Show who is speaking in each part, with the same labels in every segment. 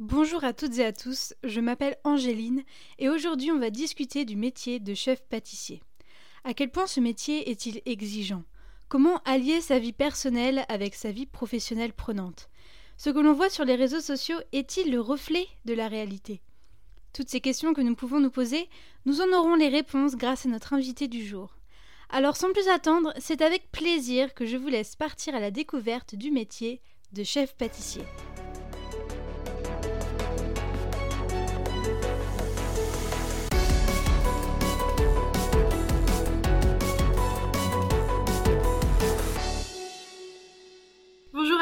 Speaker 1: Bonjour à toutes et à tous, je m'appelle Angéline et aujourd'hui on va discuter du métier de chef pâtissier. À quel point ce métier est-il exigeant? Comment allier sa vie personnelle avec sa vie professionnelle prenante? Ce que l'on voit sur les réseaux sociaux est-il le reflet de la réalité? Toutes ces questions que nous pouvons nous poser, nous en aurons les réponses grâce à notre invité du jour. Alors sans plus attendre, c'est avec plaisir que je vous laisse partir à la découverte du métier de chef pâtissier.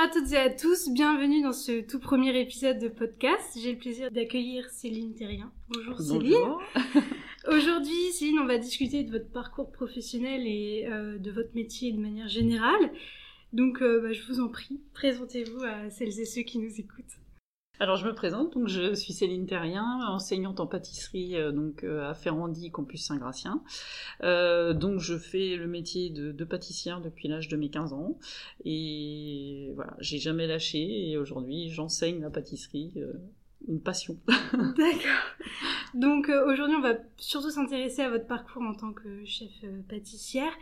Speaker 1: À toutes et à tous, bienvenue dans ce tout premier épisode de podcast. J'ai le plaisir d'accueillir Céline Terrien. Bonjour, Céline. Aujourd'hui, Céline, on va discuter de votre parcours professionnel et euh, de votre métier de manière générale. Donc, euh, bah, je vous en prie, présentez-vous à celles et ceux qui nous écoutent.
Speaker 2: Alors je me présente, donc je suis Céline Terrien, enseignante en pâtisserie euh, donc à Ferrandi, campus Saint-Gratien. donc je fais le métier de, pâtissière depuis l'âge de mes 15 ans. Et voilà, j'ai jamais lâché. Et aujourd'hui j'enseigne la pâtisserie une passion.
Speaker 1: D'accord. Donc euh, aujourd'hui, on va surtout s'intéresser à votre parcours en tant que chef euh, pâtissière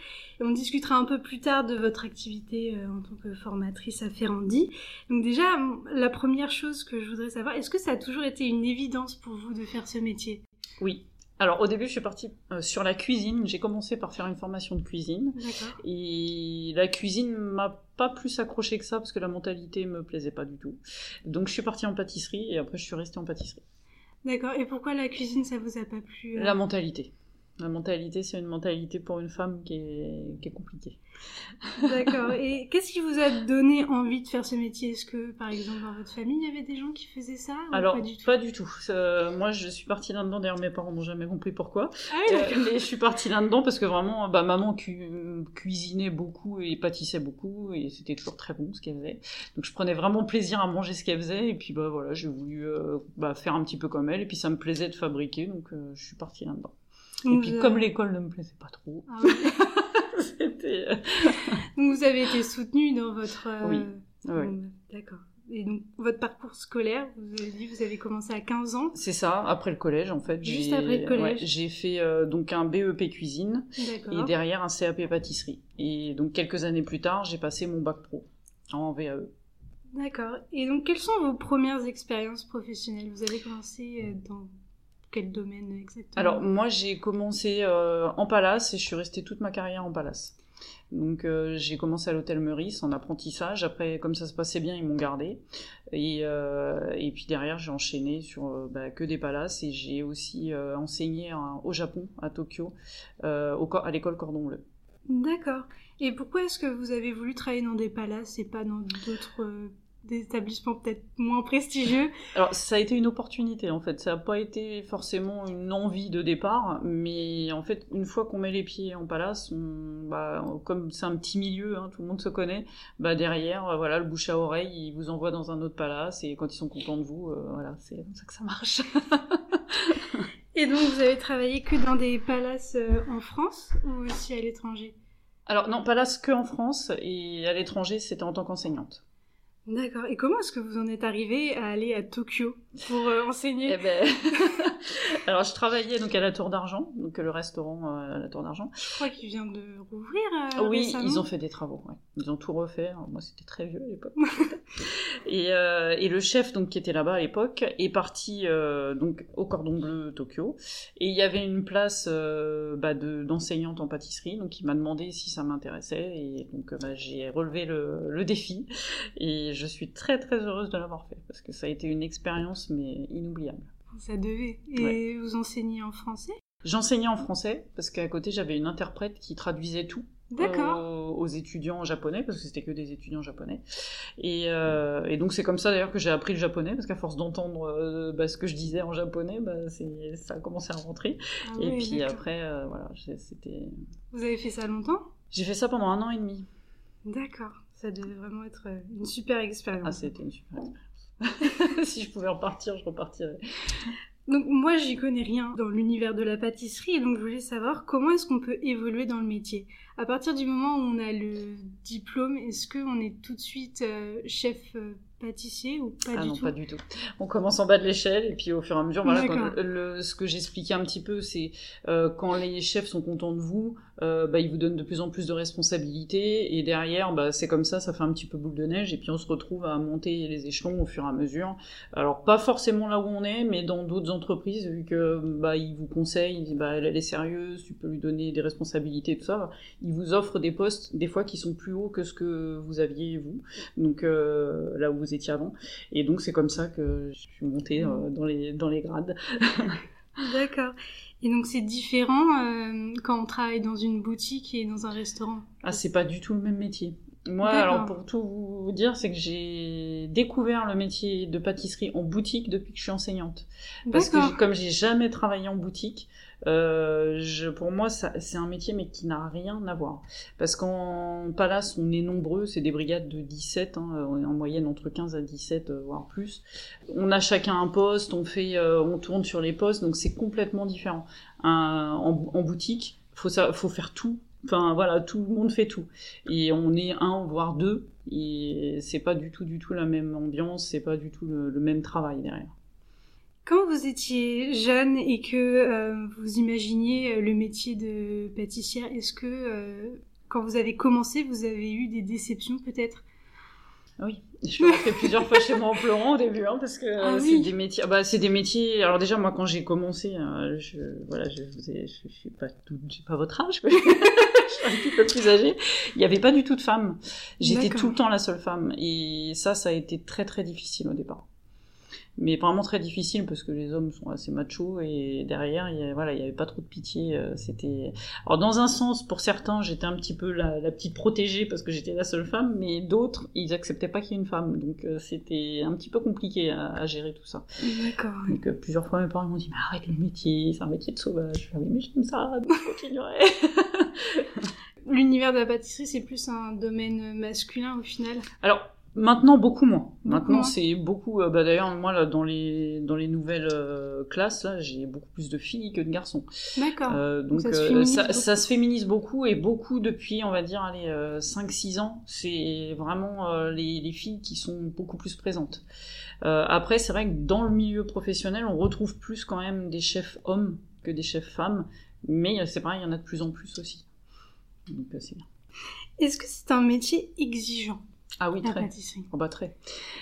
Speaker 1: et on discutera un peu plus tard de votre activité euh, en tant que formatrice à Ferrandi. Donc déjà, la première chose que je voudrais savoir, est-ce que ça a toujours été une évidence pour vous de faire ce métier?
Speaker 2: Oui, alors au début, je suis partie euh, sur la cuisine. J'ai commencé par faire une formation de cuisine. Et la cuisine m'a pas plus accroché que ça parce que la mentalité me plaisait pas du tout. Donc je suis partie en pâtisserie et après je suis restée en pâtisserie.
Speaker 1: D'accord. Et pourquoi la cuisine ça vous a pas plu
Speaker 2: euh? La mentalité. La mentalité, c'est une mentalité pour une femme qui est, qui est compliquée.
Speaker 1: D'accord. Et qu'est-ce qui vous a donné envie de faire ce métier? Est-ce que, par exemple, dans votre famille, il y avait des gens qui faisaient ça
Speaker 2: Alors, pas du tout? Euh, moi, je suis partie là-dedans. D'ailleurs, mes parents n'ont jamais compris pourquoi.
Speaker 1: Ah oui,
Speaker 2: euh, mais je suis partie là-dedans parce que vraiment, bah, maman cuisinait beaucoup et pâtissait beaucoup et c'était toujours très bon ce qu'elle faisait. Donc, je prenais vraiment plaisir à manger ce qu'elle faisait et puis, bah voilà, j'ai voulu euh, bah, faire un petit peu comme elle et puis ça me plaisait de fabriquer, donc je suis partie là-dedans. Et puis, comme l'école ne me plaisait pas trop. Ah
Speaker 1: Euh, donc vous avez été soutenu dans votre...
Speaker 2: Euh, oui. oui.
Speaker 1: D'accord. Et donc, votre parcours scolaire, vous avez dit, vous avez commencé à 15 ans
Speaker 2: C'est ça, après le collège en fait.
Speaker 1: Juste après le collège
Speaker 2: J'ai fait euh, donc un BEP cuisine et derrière un CAP pâtisserie. Et donc quelques années plus tard, j'ai passé mon bac pro en VAE.
Speaker 1: D'accord. Et donc, quelles sont vos premières expériences professionnelles? Vous avez commencé dans quel domaine exactement
Speaker 2: Alors moi j'ai commencé euh, en palace et je suis restée toute ma carrière en palace. Donc euh, j'ai commencé à l'hôtel Meurice en apprentissage. Après, comme ça se passait bien, ils m'ont gardé. Et, euh, et puis derrière, j'ai enchaîné sur bah, que des palaces et j'ai aussi enseigné au Japon, à Tokyo, au, à l'école Cordon Bleu.
Speaker 1: D'accord. Et pourquoi est-ce que vous avez voulu travailler dans des palaces et pas dans d'autres des établissements peut-être moins prestigieux
Speaker 2: Alors ça a été une opportunité en fait, ça n'a pas été forcément une envie de départ, mais en fait une fois qu'on met les pieds en palace, bah, comme c'est un petit milieu, hein, tout le monde se connaît, bah derrière voilà le bouche à oreille, ils vous envoient dans un autre palace et quand ils sont contents de vous, euh, voilà c'est comme ça que ça marche.
Speaker 1: et donc vous avez travaillé que dans des palaces euh, en France ou aussi à l'étranger?
Speaker 2: Alors non, palace que en France et à l'étranger c'était en tant qu'enseignante.
Speaker 1: D'accord. Et comment est-ce que vous en êtes arrivé à aller à Tokyo? Pour euh, enseigner
Speaker 2: eh ben... Alors, je travaillais donc à la Tour d'Argent, donc le restaurant euh, à la Tour d'Argent.
Speaker 1: Je crois qu'il vient de rouvrir.
Speaker 2: Euh, oui, ils ont fait des travaux. Ouais. Ils ont tout refait. moi, c'était très vieux à l'époque. et, et, le chef donc qui était là-bas à l'époque est parti donc au Cordon Bleu Tokyo. Et il y avait une place bah, d'enseignante en pâtisserie, donc il m'a demandé si ça m'intéressait. Et donc bah, j'ai relevé le, le défi. Et je suis très très heureuse de l'avoir fait parce que ça a été une expérience mais inoubliable.
Speaker 1: Ça devait. Et vous enseignez en français?
Speaker 2: J'enseignais en français parce qu'à côté j'avais une interprète qui traduisait tout. aux étudiants japonais parce que c'était que des étudiants japonais et, euh, et donc c'est comme ça d'ailleurs que j'ai appris le japonais parce qu'à force d'entendre euh, bah, ce que je disais en japonais bah, ça a commencé à rentrer ah et puis après euh, voilà c'était
Speaker 1: vous avez fait ça longtemps?
Speaker 2: J'ai fait ça pendant un an et demi
Speaker 1: d'accord ça devait vraiment être euh, une super expérience.
Speaker 2: Ah, c'était une super expérience. si je pouvais repartir, je repartirais.
Speaker 1: Donc moi, j'y connais rien dans l'univers de la pâtisserie, donc je voulais savoir comment est-ce qu'on peut évoluer dans le métier. À partir du moment où on a le diplôme, est-ce qu'on est tout de suite euh, chef euh, pâtissier ou pas
Speaker 2: ah
Speaker 1: du
Speaker 2: non,
Speaker 1: tout
Speaker 2: pas du tout. On commence en bas de l'échelle et puis au fur et à mesure, voilà, le, ce que j'expliquais un petit peu, c'est euh, quand les chefs sont contents de vous, euh, bah, ils vous donnent de plus en plus de responsabilités et derrière, bah, c'est comme ça, ça fait un petit peu boule de neige et puis on se retrouve à monter les échelons au fur et à mesure. Alors pas forcément là où on est, mais dans d'autres entreprises, vu que bah, ils vous conseillent, ils disent bah, elle, elle est sérieuse, tu peux lui donner des responsabilités, tout ça, ils vous offrent des postes des fois qui sont plus hauts que ce que vous aviez vous, donc euh, là où vous étiez avant. Et donc c'est comme ça que je suis montée euh, dans, les, dans les grades.
Speaker 1: D'accord. Et donc c'est différent euh, quand on travaille dans une boutique et dans un restaurant?
Speaker 2: Ah, c'est pas du tout le même métier. Moi, alors pour tout vous dire, c'est que j'ai découvert le métier de pâtisserie en boutique depuis que je suis enseignante. Parce que comme j'ai jamais travaillé en boutique, euh, je, pour moi, c'est un métier mais qui n'a rien à voir. Parce qu'en Palace, on est nombreux, c'est des brigades de 17, hein, on est en moyenne entre 15 à 17, euh, voire plus. On a chacun un poste, on fait, euh, on tourne sur les postes, donc c'est complètement différent. en, en, boutique, faut, ça, faut faire tout. Enfin voilà, tout le monde fait tout. Et on est un, voire deux, et c'est pas du tout, du tout la même ambiance, c'est pas du tout le même travail derrière.
Speaker 1: Quand vous étiez jeune et que euh, vous imaginiez euh, le métier de pâtissière, est-ce que euh, quand vous avez commencé, vous avez eu des déceptions peut-être?
Speaker 2: Oui, je suis rentrée plusieurs fois chez moi en pleurant au début, hein, parce que ah c'est des métiers. Bah, c'est des métiers. Alors déjà, moi, quand j'ai commencé, je, voilà, je, je, suis pas, j'ai pas votre âge. un petit peu plus âgée. Il n'y avait pas du tout de femmes. J'étais tout le temps la seule femme, et ça, ça a été très très difficile au départ mais vraiment très difficile parce que les hommes sont assez machos et derrière il y voilà il y avait pas trop de pitié euh, c'était alors dans un sens pour certains j'étais un petit peu la, la petite protégée parce que j'étais la seule femme mais d'autres ils acceptaient pas qu'il y ait une femme. Donc euh, c'était un petit peu compliqué à, à gérer tout ça.
Speaker 1: D'accord
Speaker 2: donc euh, plusieurs fois mes parents m'ont dit mais arrête le métier c'est un métier de sauvage. Je mais j'aime ça je continuerai.
Speaker 1: L'univers de la pâtisserie, c'est plus un domaine masculin au final?
Speaker 2: Alors, Maintenant beaucoup moins. Maintenant c'est beaucoup. Euh, bah, D'ailleurs moi là dans les dans les nouvelles euh, classes là j'ai beaucoup plus de filles que de garçons.
Speaker 1: D'accord.
Speaker 2: Euh, donc ça se, ça, ça se, féminise beaucoup et beaucoup depuis on va dire allez 5-6 ans c'est vraiment les, les, filles qui sont beaucoup plus présentes. après c'est vrai que dans le milieu professionnel on retrouve plus quand même des chefs hommes que des chefs femmes, mais c'est pareil il y en a de plus en plus aussi. Donc c'est bien.
Speaker 1: Est-ce que c'est un métier exigeant?
Speaker 2: Ah oui,
Speaker 1: la
Speaker 2: très.
Speaker 1: Pâtisserie.
Speaker 2: Oh bah très.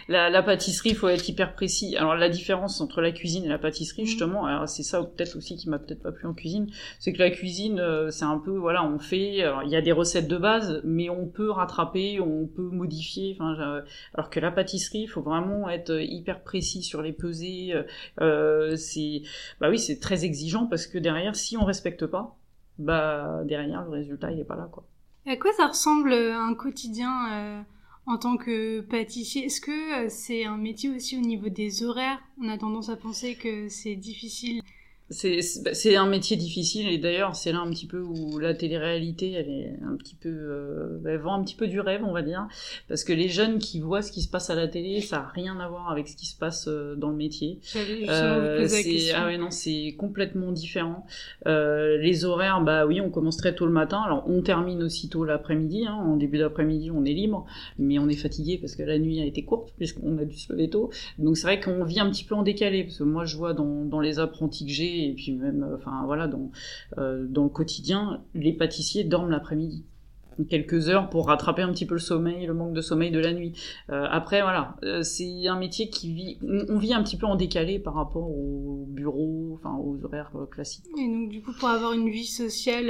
Speaker 2: La, la pâtisserie, il faut être hyper précis. Alors la différence entre la cuisine et la pâtisserie, mhm. justement, c'est ça peut-être aussi qui m'a peut-être pas plu en cuisine, c'est que la cuisine, euh, c'est un peu, voilà, on fait, il y a des recettes de base, mais on peut rattraper, on peut modifier. Enfin, alors que la pâtisserie, il faut vraiment être hyper précis sur les pesées. Euh, c'est, bah oui, c'est très exigeant parce que derrière, si on respecte pas, bah derrière le résultat il est pas là quoi.
Speaker 1: À quoi ça ressemble un quotidien euh, en tant que pâtissier, est-ce que euh, c'est un métier aussi au niveau des horaires? On a tendance à penser que c'est difficile
Speaker 2: c'est un métier difficile et d'ailleurs c'est là un petit peu où la télé-réalité elle est un petit peu euh, elle vend un petit peu du rêve on va dire. Parce que les jeunes qui voient ce qui se passe à la télé ça a rien à voir avec ce qui se passe euh, dans le métier.
Speaker 1: Euh,
Speaker 2: c'est ah ouais non c'est complètement différent. Euh, les horaires bah oui on commence très tôt le matin. Alors on termine aussi tôt l'après-midi hein, en début d'après-midi on est libre mais on est fatigué parce que la nuit a été courte puisqu'on a dû se lever tôt. Donc c'est vrai qu'on vit un petit peu en décalé. Parce que moi je vois dans, dans les apprentis que j'ai et puis même, euh, enfin voilà, dans, euh, dans le quotidien, les pâtissiers dorment l'après-midi quelques heures pour rattraper un petit peu le sommeil, le manque de sommeil de la nuit. Euh, après, voilà, c'est un métier qui vit, on, vit un petit peu en décalé par rapport au bureau, enfin aux horaires classiques.
Speaker 1: Et donc du coup, pour avoir une vie sociale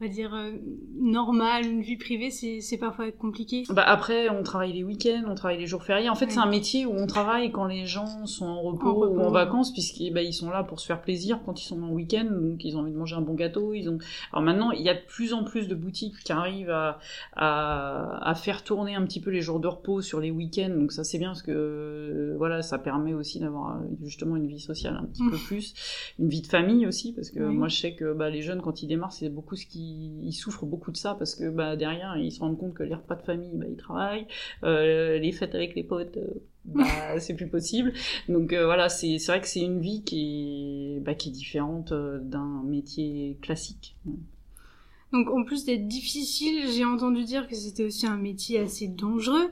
Speaker 1: on va dire euh, normal, une vie privée, c'est parfois compliqué.
Speaker 2: Bah après, on travaille les week-ends, on travaille les jours fériés. En fait, c'est un métier où on travaille quand les gens sont en repos, ou en vacances, puisqu'ils bah, ils sont là pour se faire plaisir quand ils sont en week-end, donc ils ont envie de manger un bon gâteau. Ils ont. Alors maintenant, il y a de plus en plus de boutiques qui arrivent à, à, à faire tourner un petit peu les jours de repos sur les week-ends, donc ça c'est bien parce que euh, voilà, ça permet aussi d'avoir euh, justement une vie sociale un petit peu plus, une vie de famille aussi, parce que moi je sais que bah, les jeunes quand ils démarrent, c'est beaucoup ce qui ils, souffrent beaucoup de ça parce que bah, derrière, ils se rendent compte que les repas de famille, bah, ils travaillent, euh, les fêtes avec les potes, euh, bah, c'est plus possible. Donc euh, voilà, c'est vrai que c'est une vie qui est, bah, qui est différente d'un métier classique.
Speaker 1: Donc en plus d'être difficile, j'ai entendu dire que c'était aussi un métier assez dangereux.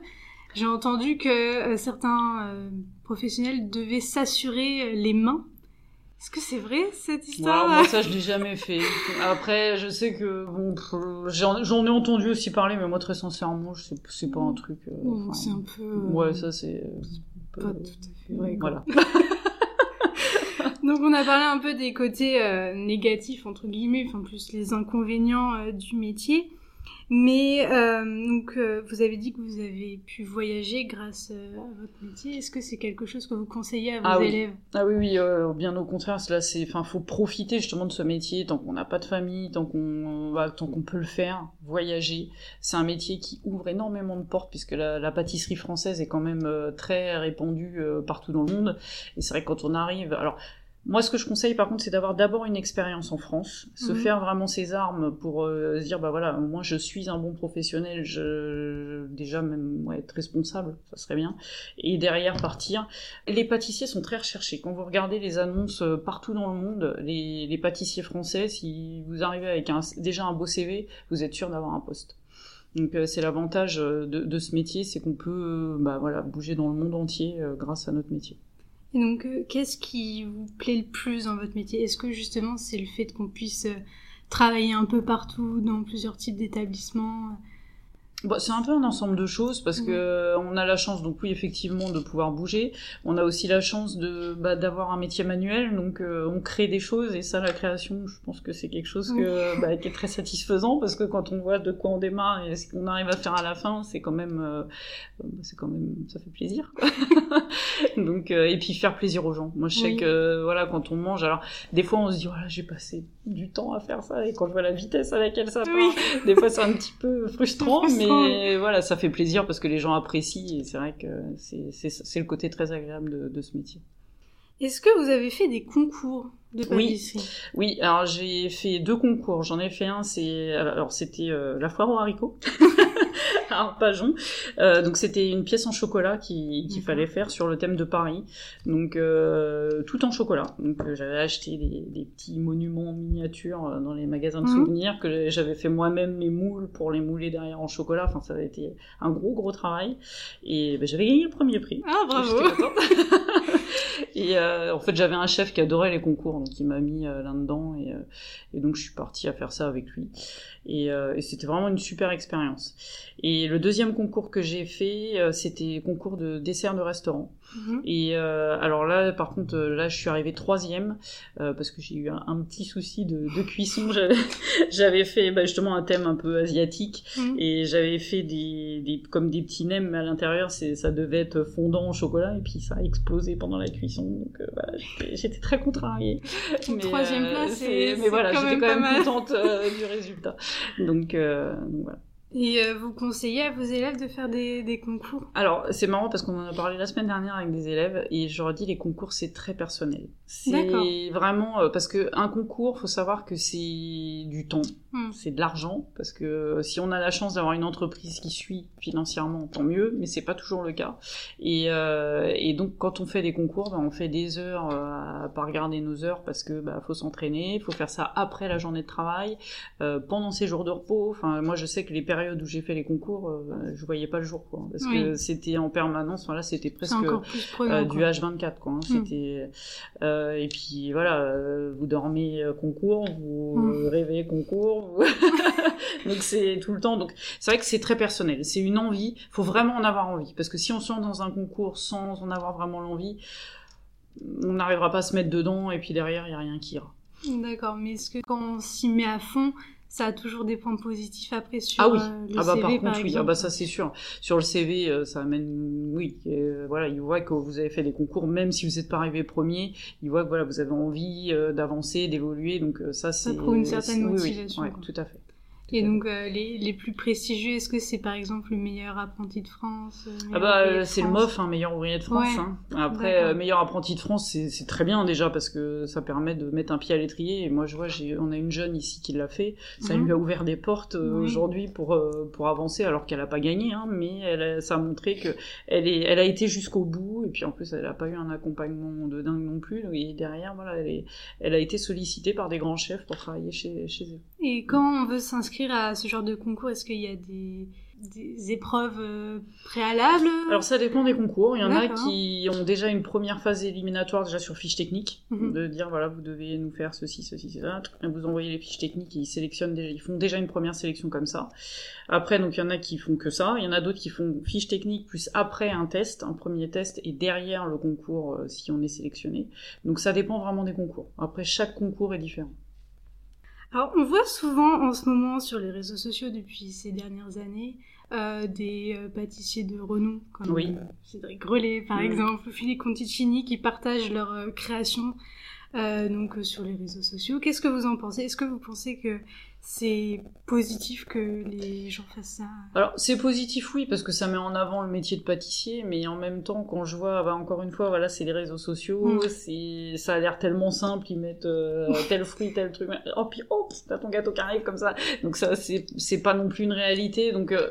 Speaker 1: J'ai entendu que certains professionnels devaient s'assurer les mains est-ce que c'est vrai cette histoire
Speaker 2: Moi ça je l'ai jamais fait. Après je sais que bon j'en ai entendu aussi parler mais moi très sincèrement je sais c'est pas un truc.
Speaker 1: Euh, c'est un peu. Euh,
Speaker 2: ouais ça c'est.
Speaker 1: Pas tout à fait vrai. Voilà. Donc on a parlé un peu des côtés euh, négatifs entre guillemets, enfin plus les inconvénients du métier. Mais euh, donc euh, vous avez dit que vous avez pu voyager grâce euh, à votre métier. Est-ce que c'est quelque chose que vous conseillez à vos
Speaker 2: ah
Speaker 1: élèves?
Speaker 2: Ah oui, oui, bien au contraire. Là, c'est, enfin, faut profiter justement de ce métier tant qu'on n'a pas de famille, tant qu'on, bah, tant qu'on peut le faire. Voyager, c'est un métier qui ouvre énormément de portes puisque la, la pâtisserie française est quand même très répandue partout dans le monde. Et c'est vrai que quand on arrive, alors moi, ce que je conseille, par contre, c'est d'avoir d'abord une expérience en France, se mhm. faire vraiment ses armes pour euh, se dire, bah voilà, moi, je suis un bon professionnel, je déjà même être responsable, ça serait bien, et derrière partir. Les pâtissiers sont très recherchés. Quand vous regardez les annonces euh, partout dans le monde, les, les pâtissiers français, si vous arrivez avec un, déjà un beau CV, vous êtes sûr d'avoir un poste. Donc euh, c'est l'avantage de, de, ce métier, c'est qu'on peut bah, voilà, bouger dans le monde entier grâce à notre métier.
Speaker 1: Et donc, euh, qu'est-ce qui vous plaît le plus dans votre métier? Est-ce que justement c'est le fait qu'on puisse euh, travailler un peu partout, dans plusieurs types d'établissements?
Speaker 2: Bah, c'est un peu un ensemble de choses parce que euh, on a la chance donc oui effectivement de pouvoir bouger. On a aussi la chance de bah, d'avoir un métier manuel donc euh, on crée des choses et ça la création je pense que c'est quelque chose que, bah, qui est très satisfaisant parce que quand on voit de quoi on démarre et ce qu'on arrive à faire à la fin c'est quand même euh, bah, c'est quand même ça fait plaisir. Donc et puis faire plaisir aux gens. Moi je sais que voilà quand on mange alors des fois on se dit voilà j'ai passé du temps à faire ça et quand je vois la vitesse à laquelle ça part des fois c'est un petit peu frustrant mais mais voilà, ça fait plaisir parce que les gens apprécient et c'est vrai que c'est le côté très agréable de, de ce métier.
Speaker 1: Est-ce que vous avez fait des concours de pâtisserie?
Speaker 2: Oui. oui, alors j'ai fait deux concours. J'en ai fait un, c'est alors c'était euh, la foire aux haricots. à Pajon. Euh, donc c'était une pièce en chocolat qu'il fallait faire sur le thème de Paris. Donc euh, tout en chocolat. Donc euh, j'avais acheté des, des, petits monuments en miniature euh, dans les magasins de mhm. souvenirs que j'avais fait moi-même mes moules pour les mouler derrière en chocolat. Enfin ça avait été un gros gros travail. Et ben, j'avais gagné le premier prix.
Speaker 1: Ah bravo.
Speaker 2: et euh, en fait j'avais un chef qui adorait les concours donc il m'a mis là-dedans et, et, donc je suis partie à faire ça avec lui. Et, et c'était vraiment une super expérience. Et le deuxième concours que j'ai fait, euh, c'était concours de dessert de restaurant. Mhm. Et euh, alors là, par contre, euh, là, je suis arrivée troisième euh, parce que j'ai eu un, petit souci de, de cuisson. J'avais fait bah, justement un thème un peu asiatique mhm. et j'avais fait des, des, comme des petits nems à l'intérieur. C'est ça devait être fondant au chocolat et puis ça a explosé pendant la cuisson. Donc voilà, j'étais très contrariée.
Speaker 1: Mais, troisième place, c'est
Speaker 2: mais voilà, j'étais quand même contente du résultat. Donc, donc voilà.
Speaker 1: Et euh, vous conseillez à vos élèves de faire des, des concours?
Speaker 2: Alors, c'est marrant parce qu'on en a parlé la semaine dernière avec des élèves et je leur dis les concours c'est très personnel. C'est vraiment euh, parce que un concours, faut savoir que c'est du temps, hmm. c'est de l'argent parce que euh, si on a la chance d'avoir une entreprise qui suit financièrement, tant mieux, mais c'est pas toujours le cas. Et, euh, et donc quand on fait des concours, ben, on fait des heures à pas regarder nos heures parce que bah, faut s'entraîner, faut faire ça après la journée de travail, euh, pendant ses jours de repos. Enfin, moi je sais que les périodes où j'ai fait les concours, euh, je voyais pas le jour, quoi, parce que c'était en permanence. Voilà, c'était presque
Speaker 1: euh,
Speaker 2: du H24, quoi. Hein, hmm. C'était euh, et puis voilà, vous dormez concours, vous hmm. rêvez concours, donc c'est tout le temps. Donc c'est vrai que c'est très personnel. C'est une envie. Faut vraiment en avoir envie, parce que si on se lance dans un concours sans en avoir vraiment l'envie, on n'arrivera pas à se mettre dedans et puis derrière il y a rien qui ira.
Speaker 1: D'accord, mais est-ce que quand on s'y met à fond, ça a toujours des points positifs après sur
Speaker 2: ah oui.
Speaker 1: Euh, le
Speaker 2: ah bah,
Speaker 1: CV,
Speaker 2: par
Speaker 1: contre,
Speaker 2: oui, ah bah ça c'est sûr. Sur le CV, euh, ça amène, oui, euh, voilà, il voit que vous avez fait des concours, même si vous n'êtes pas arrivé premier, il voit que voilà, vous avez envie d'avancer, d'évoluer, donc ça c'est.
Speaker 1: Ça prouve une certaine motivation.
Speaker 2: Oui, oui, tout à fait.
Speaker 1: Et donc euh, les, les plus prestigieux, est-ce que c'est par exemple le meilleur apprenti de France
Speaker 2: euh, Ah bah euh, c'est le MOF, hein, meilleur ouvrier de France. Hein. Après meilleur apprenti de France, c'est très bien déjà parce que ça permet de mettre un pied à l'étrier. Et moi je vois, on a une jeune ici qui l'a fait. Ça mhm. lui a ouvert des portes aujourd'hui pour pour avancer alors qu'elle a pas gagné, hein, mais elle ça a montré que elle est, elle a été jusqu'au bout. Et puis en plus elle a pas eu un accompagnement de dingue non plus. Et derrière voilà, elle, est, elle a été sollicitée par des grands chefs pour travailler chez chez eux.
Speaker 1: Et quand on veut s'inscrire à ce genre de concours, est-ce qu'il y a des, des épreuves euh, préalables?
Speaker 2: Alors ça dépend des concours. Il y en a qui ont déjà une première phase éliminatoire déjà sur fiche technique,
Speaker 1: Mhm.
Speaker 2: de dire voilà vous devez nous faire ceci, ceci, cela. Vous envoyez les fiches techniques, et ils sélectionnent, déjà, ils font déjà une première sélection comme ça. Après donc il y en a qui font que ça, il y en a d'autres qui font fiche technique plus après un test, un premier test et derrière le concours euh, si on est sélectionné. Donc ça dépend vraiment des concours. Après chaque concours est différent.
Speaker 1: Alors, on voit souvent en ce moment sur les réseaux sociaux depuis ces dernières années euh, des euh, pâtissiers de renom, comme
Speaker 2: Oui.
Speaker 1: euh, Cédric Grelet par
Speaker 2: Oui.
Speaker 1: exemple, ou Philippe Conticini, qui partagent leurs euh, créations euh, donc euh, sur les réseaux sociaux. Qu'est-ce que vous en pensez? Est-ce que vous pensez que c'est positif que les gens fassent ça?
Speaker 2: Alors c'est positif oui parce que ça met en avant le métier de pâtissier mais en même temps quand je vois bah, encore une fois voilà c'est les réseaux sociaux
Speaker 1: Mm.
Speaker 2: c'est ça a l'air tellement simple ils mettent euh, tel fruit tel truc oh puis hop t'as ton gâteau qui arrive comme ça donc ça c'est c'est pas non plus une réalité donc euh,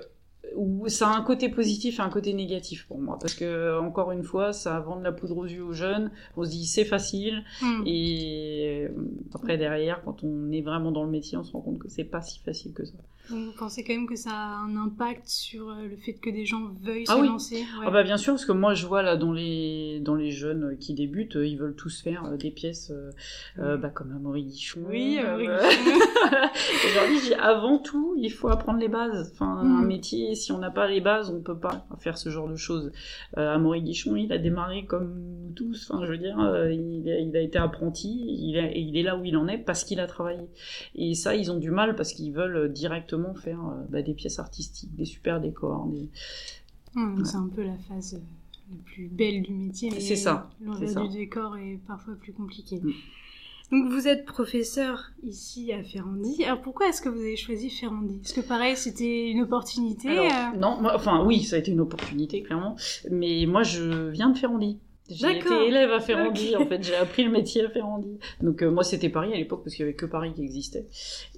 Speaker 2: ou- ça a un côté positif et un côté négatif pour moi parce que encore une fois ça vend de la poudre aux yeux aux jeunes on se dit c'est facile
Speaker 1: Hmm.
Speaker 2: et euh, après derrière quand on est vraiment dans le métier on se rend compte que c'est pas si facile que ça
Speaker 1: Donc, vous pensez quand même que ça a un impact sur euh, le fait que des gens veuillent
Speaker 2: Ah
Speaker 1: se
Speaker 2: oui.
Speaker 1: lancer Ouais.
Speaker 2: Ah bah bien sûr, parce que moi je vois là dans les dans les jeunes euh, qui débutent, euh, ils veulent tous faire euh, des pièces euh, euh, bah, comme Amaury Guichon.
Speaker 1: Oui,
Speaker 2: comme,
Speaker 1: Amaury
Speaker 2: euh,
Speaker 1: Guichon.
Speaker 2: Avant tout, il faut apprendre les bases. Enfin, un
Speaker 1: Mhm.
Speaker 2: métier, si on n'a pas les bases, on peut pas faire ce genre de choses. Euh, Amaury Guichon, il a démarré comme nous tous. Enfin, je veux dire, euh, il, a, il a été apprenti, il, a- et il est là où il en est parce qu'il a travaillé. Et ça, ils ont du mal parce qu'ils veulent directement faire euh, bah, des pièces artistiques, des super décors, des...
Speaker 1: C'est un peu la phase euh, la plus belle du métier.
Speaker 2: C'est ça,
Speaker 1: L'envers du décor est parfois plus compliqué.
Speaker 2: Mm.
Speaker 1: Donc vous êtes professeur ici à Ferrandi. Alors pourquoi est-ce que vous avez choisi Ferrandi? Est-ce que pareil c'était une opportunité
Speaker 2: Alors,
Speaker 1: euh,
Speaker 2: Non, moi- enfin oui, ça a été une opportunité clairement, mais moi je viens de Ferrandi. J'ai été élève à Ferrandi, en fait, j'ai appris le métier à Ferrandi. Donc euh, moi c'était Paris à l'époque parce qu'il y avait que Paris qui existait.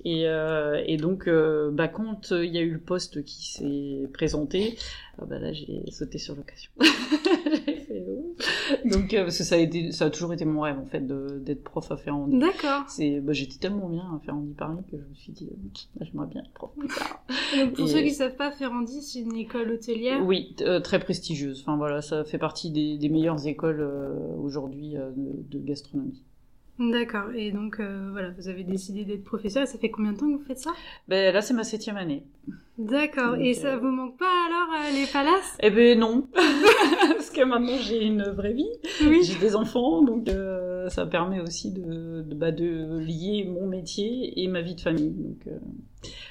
Speaker 2: Et, euh, et donc euh, bah quand il y a eu le poste qui s'est présenté, ah bah là j'ai sauté sur l'occasion. Donc euh, parce que ça a été, ça a toujours été mon rêve en fait d'être prof à Ferrandi.
Speaker 1: D'accord.
Speaker 2: C'est, bah, j'étais tellement bien à Ferrandi Paris que je me suis dit, euh, j'aimerais bien être prof plus tard.
Speaker 1: Donc pour
Speaker 2: Et-
Speaker 1: ceux qui savent pas, Ferrandi c'est une école hôtelière.
Speaker 2: Oui, euh, très prestigieuse. Enfin voilà, ça fait partie des, des meilleures écoles aujourd'hui de, de gastronomie.
Speaker 1: D'accord. Et donc euh, voilà, vous avez décidé d'être professeur. Et ça fait combien de temps que vous faites ça?
Speaker 2: Ben là, c'est ma septième année.
Speaker 1: D'accord. Et ça
Speaker 2: euh,
Speaker 1: vous manque pas alors euh, les palaces?
Speaker 2: Eh ben non, parce que maintenant j'ai une vraie vie,
Speaker 1: Oui.
Speaker 2: j'ai des enfants, donc ça permet aussi de, de, bah, de lier mon métier et ma vie de famille. Donc,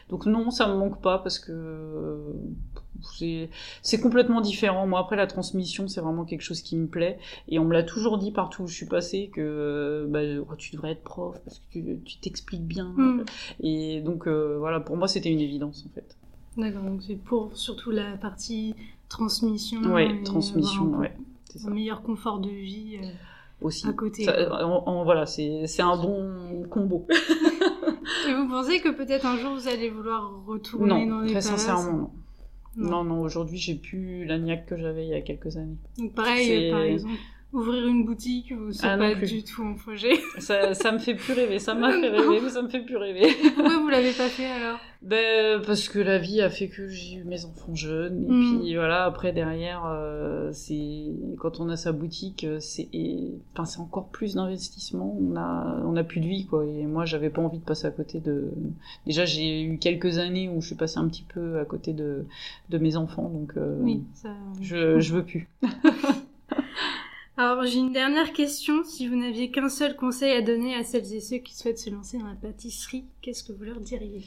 Speaker 2: donc non, ça me manque pas parce que c'est complètement différent. Moi, après la transmission, c'est vraiment quelque chose qui me plaît et on me l'a toujours dit partout où je suis passée que bah, oh, tu devrais être prof parce que tu t'expliques bien.
Speaker 1: Mm.
Speaker 2: Et donc euh, voilà, pour moi, c'était une évidence en fait.
Speaker 1: D'accord. Donc c'est pour surtout la partie transmission.
Speaker 2: Ouais,
Speaker 1: et
Speaker 2: transmission,
Speaker 1: un-
Speaker 2: ouais, c'est ça.
Speaker 1: un meilleur confort de vie euh,
Speaker 2: Aussi.
Speaker 1: à côté.
Speaker 2: Ça, en- en- voilà, c'est un bon combo.
Speaker 1: Et vous pensez que peut-être un jour vous allez vouloir retourner dans
Speaker 2: Non,
Speaker 1: les
Speaker 2: très
Speaker 1: palaces
Speaker 2: sincèrement, non.
Speaker 1: Non.
Speaker 2: Non, non, aujourd'hui, j'ai plus la niaque que j'avais il y a quelques années.
Speaker 1: Donc pareil, par exemple, ouvrir une boutique, ou c'est
Speaker 2: Ah,
Speaker 1: pas du tout un projet.
Speaker 2: Ça, ça me fait plus rêver. Ça m'a fait rêver, mais ça me fait plus rêver.
Speaker 1: Pourquoi vous l'avez pas fait alors?
Speaker 2: Ben, parce que la vie a fait que j'ai eu mes enfants jeunes. Et
Speaker 1: Mm.
Speaker 2: puis voilà, après, derrière, euh, c'est quand on a sa boutique, euh, c'est enfin, c'est encore plus d'investissement. On a, on a plus de vie, quoi. Et moi, j'avais pas envie de passer à côté de. Déjà, j'ai eu quelques années où je suis passée un petit peu à côté de, de mes enfants, donc euh,
Speaker 1: Oui, ça.
Speaker 2: je, je veux plus.
Speaker 1: Alors j'ai une dernière question. Si vous n'aviez qu'un seul conseil à donner à celles et ceux qui souhaitent se lancer dans la pâtisserie, qu'est-ce que vous leur diriez?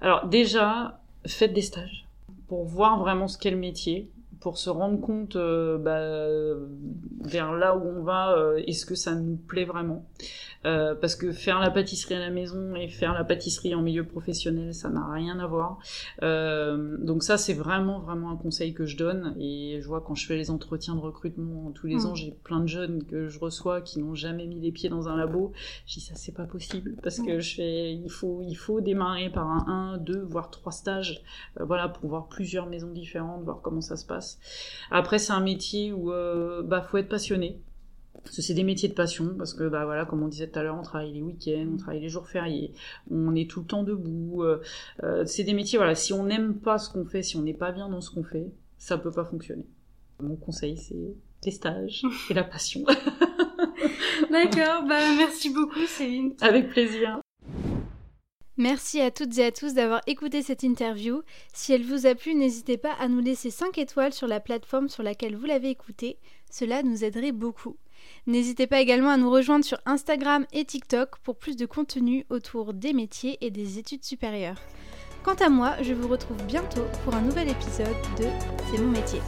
Speaker 2: Alors déjà, faites des stages pour voir vraiment ce qu'est le métier, pour se rendre compte euh, bah, vers là où on va, euh, est-ce que ça nous plaît vraiment? Euh, Parce que faire la pâtisserie à la maison et faire la pâtisserie en milieu professionnel, ça n'a rien à voir. Donc ça, c'est vraiment vraiment un conseil que je donne. Et je vois quand je fais les entretiens de recrutement tous les
Speaker 1: Mm.
Speaker 2: ans, j'ai plein de jeunes que je reçois qui n'ont jamais mis les pieds dans un labo. Je dis ça, c'est pas possible parce que je fais, il faut il faut démarrer par un 1, 2, voire trois stages, voilà, pour voir plusieurs maisons différentes, voir comment ça se passe. Après, c'est un métier où euh, bah faut être passionné. c'est des métiers de passion parce que bah voilà comme on disait tout à l'heure on travaille les week-ends on travaille les jours fériés on est tout le temps debout euh, euh, c'est des métiers voilà si on n'aime pas ce qu'on fait si on n'est pas bien dans ce qu'on fait ça peut pas fonctionner. Mon conseil c'est les stages et la passion.
Speaker 3: D'accord bah merci beaucoup Céline.
Speaker 2: Avec plaisir
Speaker 1: Merci à toutes et à tous d'avoir écouté cette interview. Si elle vous a plu, n'hésitez pas à nous laisser 5 étoiles sur la plateforme sur laquelle vous l'avez écoutée. Cela nous aiderait beaucoup. N'hésitez pas également à nous rejoindre sur Instagram et TikTok pour plus de contenu autour des métiers et des études supérieures. Quant à moi, je vous retrouve bientôt pour un nouvel épisode de C'est mon métier.